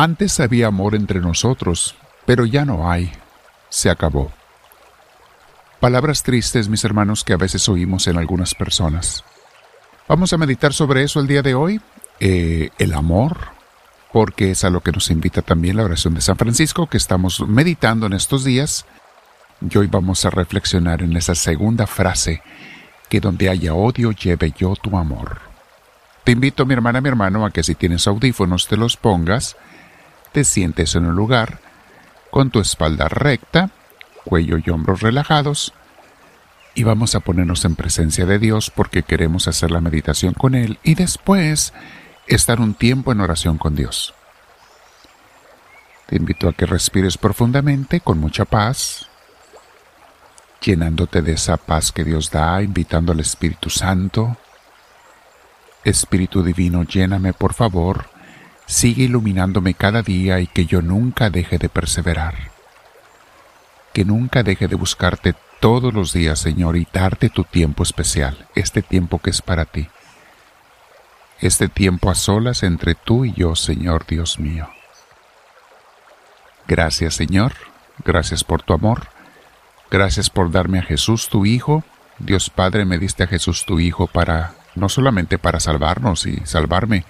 Antes había amor entre nosotros, pero ya no hay. Se acabó. Palabras tristes, mis hermanos, que a veces oímos en algunas personas. Vamos a meditar sobre eso el día de hoy. Eh, el amor, porque es a lo que nos invita también la oración de San Francisco que estamos meditando en estos días. Y hoy vamos a reflexionar en esa segunda frase, que donde haya odio lleve yo tu amor. Te invito, mi hermana, mi hermano, a que si tienes audífonos te los pongas, te sientes en un lugar, con tu espalda recta, cuello y hombros relajados, y vamos a ponernos en presencia de Dios porque queremos hacer la meditación con Él y después estar un tiempo en oración con Dios. Te invito a que respires profundamente con mucha paz, llenándote de esa paz que Dios da, invitando al Espíritu Santo. Espíritu Divino, lléname por favor, sigue iluminándome cada día y que yo nunca deje de perseverar. Que nunca deje de buscarte todos los días, Señor, y darte tu tiempo especial, este tiempo que es para ti este tiempo a solas entre tú y yo, Señor Dios mío. Gracias, Señor, gracias por tu amor, gracias por darme a Jesús tu Hijo. Dios Padre, me diste a Jesús tu Hijo para, no solamente para salvarnos y salvarme,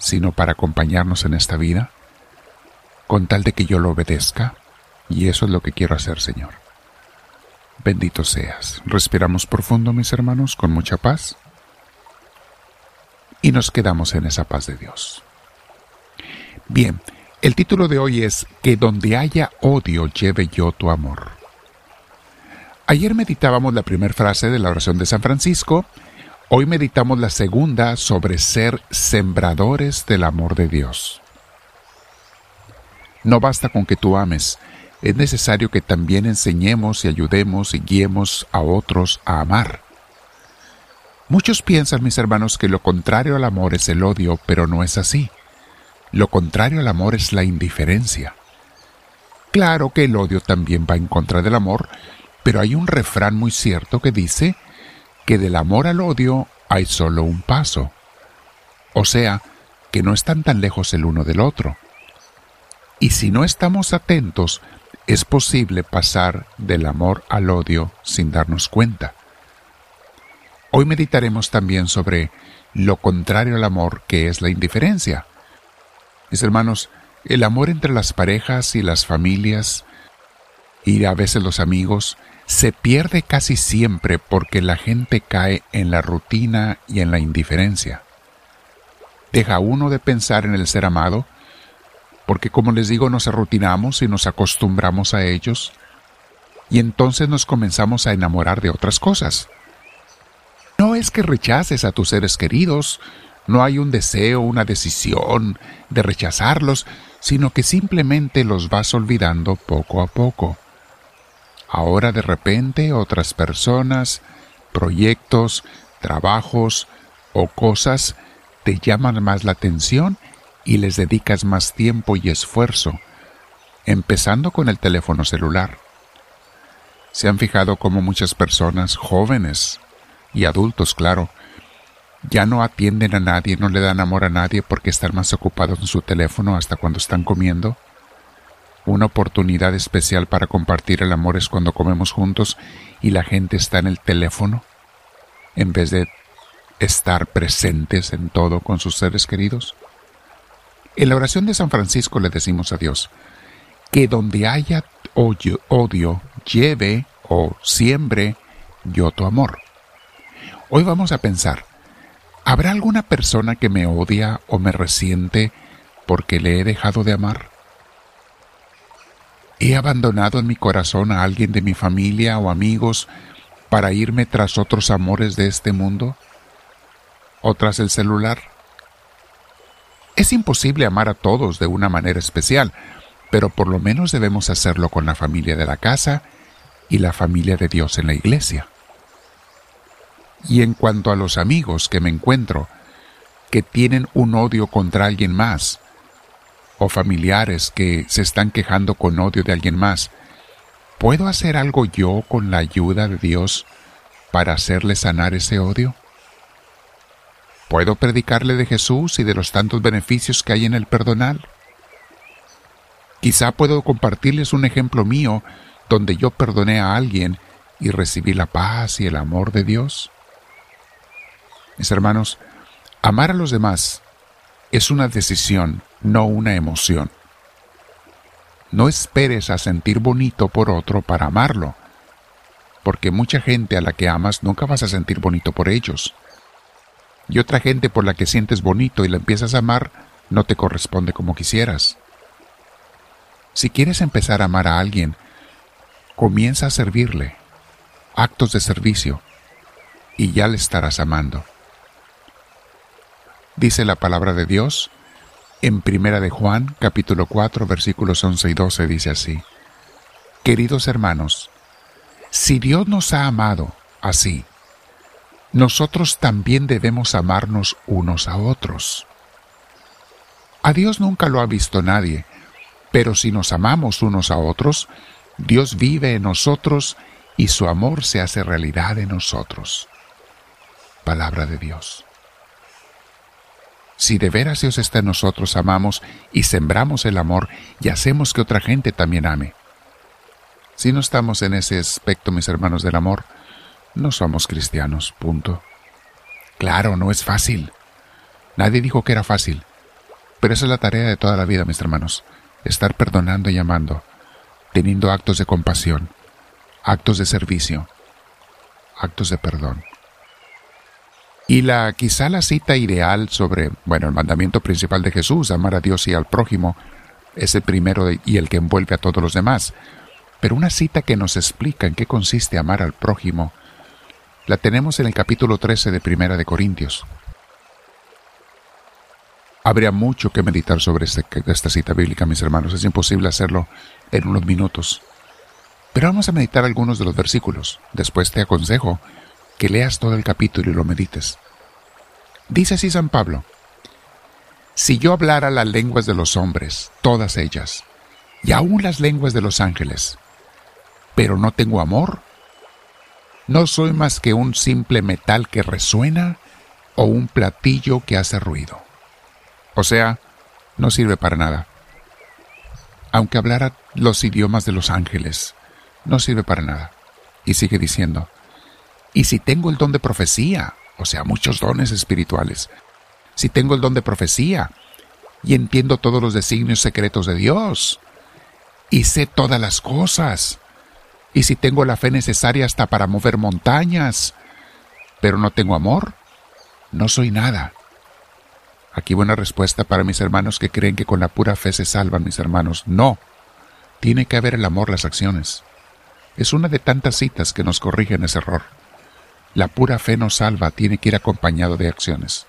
sino para acompañarnos en esta vida, con tal de que yo lo obedezca, y eso es lo que quiero hacer, Señor. Bendito seas. Respiramos profundo, mis hermanos, con mucha paz y nos quedamos en esa paz de Dios. Bien, el título de hoy es Que donde haya odio lleve yo tu amor. Ayer meditábamos la primera frase de la oración de San Francisco, hoy meditamos la segunda sobre ser sembradores del amor de Dios. No basta con que tú ames, es necesario que también enseñemos y ayudemos y guiemos a otros a amar. Muchos piensan, mis hermanos, que lo contrario al amor es el odio, pero no es así. Lo contrario al amor es la indiferencia. Claro que el odio también va en contra del amor, pero hay un refrán muy cierto que dice que del amor al odio hay solo un paso. O sea, que no están tan lejos el uno del otro. Y si no estamos atentos, es posible pasar del amor al odio sin darnos cuenta. Hoy meditaremos también sobre lo contrario al amor, que es la indiferencia. Mis hermanos, el amor entre las parejas y las familias y a veces los amigos se pierde casi siempre porque la gente cae en la rutina y en la indiferencia. Deja uno de pensar en el ser amado, porque como les digo nos arrutinamos y nos acostumbramos a ellos, y entonces nos comenzamos a enamorar de otras cosas. No es que rechaces a tus seres queridos, no hay un deseo, una decisión de rechazarlos, sino que simplemente los vas olvidando poco a poco. Ahora de repente otras personas, proyectos, trabajos o cosas te llaman más la atención y les dedicas más tiempo y esfuerzo, empezando con el teléfono celular. ¿Se han fijado cómo muchas personas jóvenes y adultos, claro, ya no atienden a nadie, no le dan amor a nadie porque están más ocupados en su teléfono hasta cuando están comiendo. Una oportunidad especial para compartir el amor es cuando comemos juntos y la gente está en el teléfono en vez de estar presentes en todo con sus seres queridos. En la oración de San Francisco le decimos a Dios que donde haya odio, lleve o siembre yo tu amor. Hoy vamos a pensar, ¿habrá alguna persona que me odia o me resiente porque le he dejado de amar? ¿He abandonado en mi corazón a alguien de mi familia o amigos para irme tras otros amores de este mundo? ¿O tras el celular? Es imposible amar a todos de una manera especial, pero por lo menos debemos hacerlo con la familia de la casa y la familia de Dios en la iglesia. Y en cuanto a los amigos que me encuentro, que tienen un odio contra alguien más, o familiares que se están quejando con odio de alguien más, ¿puedo hacer algo yo con la ayuda de Dios para hacerle sanar ese odio? ¿Puedo predicarle de Jesús y de los tantos beneficios que hay en el perdonar? Quizá puedo compartirles un ejemplo mío donde yo perdoné a alguien y recibí la paz y el amor de Dios. Mis hermanos, amar a los demás es una decisión, no una emoción. No esperes a sentir bonito por otro para amarlo, porque mucha gente a la que amas nunca vas a sentir bonito por ellos. Y otra gente por la que sientes bonito y la empiezas a amar no te corresponde como quisieras. Si quieres empezar a amar a alguien, comienza a servirle, actos de servicio, y ya le estarás amando. Dice la palabra de Dios en Primera de Juan, capítulo 4, versículos 11 y 12 dice así: Queridos hermanos, si Dios nos ha amado así, nosotros también debemos amarnos unos a otros. A Dios nunca lo ha visto nadie, pero si nos amamos unos a otros, Dios vive en nosotros y su amor se hace realidad en nosotros. Palabra de Dios. Si de veras Dios está en nosotros, amamos y sembramos el amor y hacemos que otra gente también ame. Si no estamos en ese aspecto, mis hermanos del amor, no somos cristianos, punto. Claro, no es fácil. Nadie dijo que era fácil. Pero esa es la tarea de toda la vida, mis hermanos. Estar perdonando y amando, teniendo actos de compasión, actos de servicio, actos de perdón. Y la quizá la cita ideal sobre, bueno, el mandamiento principal de Jesús, amar a Dios y al prójimo, es el primero y el que envuelve a todos los demás. Pero una cita que nos explica en qué consiste amar al prójimo, la tenemos en el capítulo 13 de Primera de Corintios. Habría mucho que meditar sobre este, esta cita bíblica, mis hermanos. Es imposible hacerlo en unos minutos. Pero vamos a meditar algunos de los versículos. Después te aconsejo que leas todo el capítulo y lo medites. Dice así San Pablo, si yo hablara las lenguas de los hombres, todas ellas, y aún las lenguas de los ángeles, pero no tengo amor, no soy más que un simple metal que resuena o un platillo que hace ruido. O sea, no sirve para nada. Aunque hablara los idiomas de los ángeles, no sirve para nada. Y sigue diciendo, y si tengo el don de profecía, o sea, muchos dones espirituales, si tengo el don de profecía y entiendo todos los designios secretos de Dios, y sé todas las cosas, y si tengo la fe necesaria hasta para mover montañas, pero no tengo amor, no soy nada. Aquí buena respuesta para mis hermanos que creen que con la pura fe se salvan, mis hermanos. No. Tiene que haber el amor, las acciones. Es una de tantas citas que nos corrigen ese error. La pura fe no salva, tiene que ir acompañado de acciones.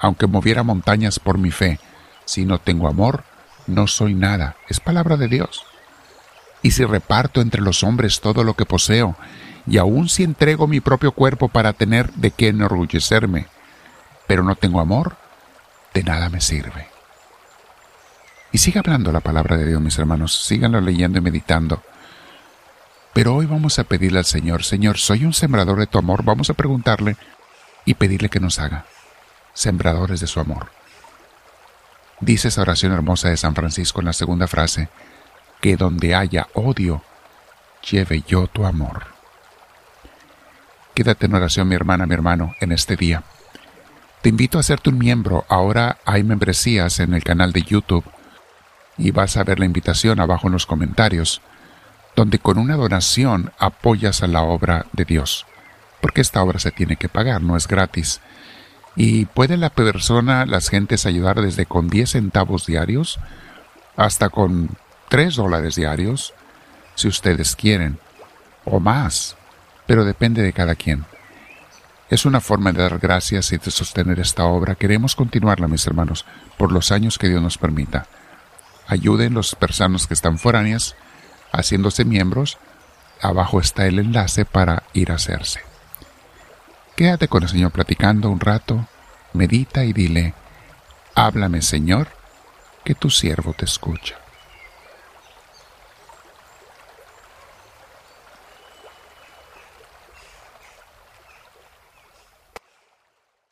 Aunque moviera montañas por mi fe, si no tengo amor, no soy nada. Es palabra de Dios. Y si reparto entre los hombres todo lo que poseo, y aun si entrego mi propio cuerpo para tener de qué enorgullecerme, pero no tengo amor, de nada me sirve. Y siga hablando la palabra de Dios, mis hermanos, síganlo leyendo y meditando. Pero hoy vamos a pedirle al Señor, Señor, soy un sembrador de tu amor, vamos a preguntarle y pedirle que nos haga sembradores de su amor. Dice esa oración hermosa de San Francisco en la segunda frase, que donde haya odio, lleve yo tu amor. Quédate en oración, mi hermana, mi hermano, en este día. Te invito a hacerte un miembro. Ahora hay membresías en el canal de YouTube y vas a ver la invitación abajo en los comentarios, donde con una donación apoyas a la obra de Dios. Porque esta obra se tiene que pagar, no es gratis. Y puede la persona, las gentes ayudar desde con 10 centavos diarios hasta con 3 dólares diarios, si ustedes quieren, o más, pero depende de cada quien. Es una forma de dar gracias y de sostener esta obra. Queremos continuarla, mis hermanos, por los años que Dios nos permita. Ayuden los personas que están foráneas haciéndose miembros. Abajo está el enlace para ir a hacerse. Quédate con el Señor platicando un rato, medita y dile, háblame Señor, que tu siervo te escucha.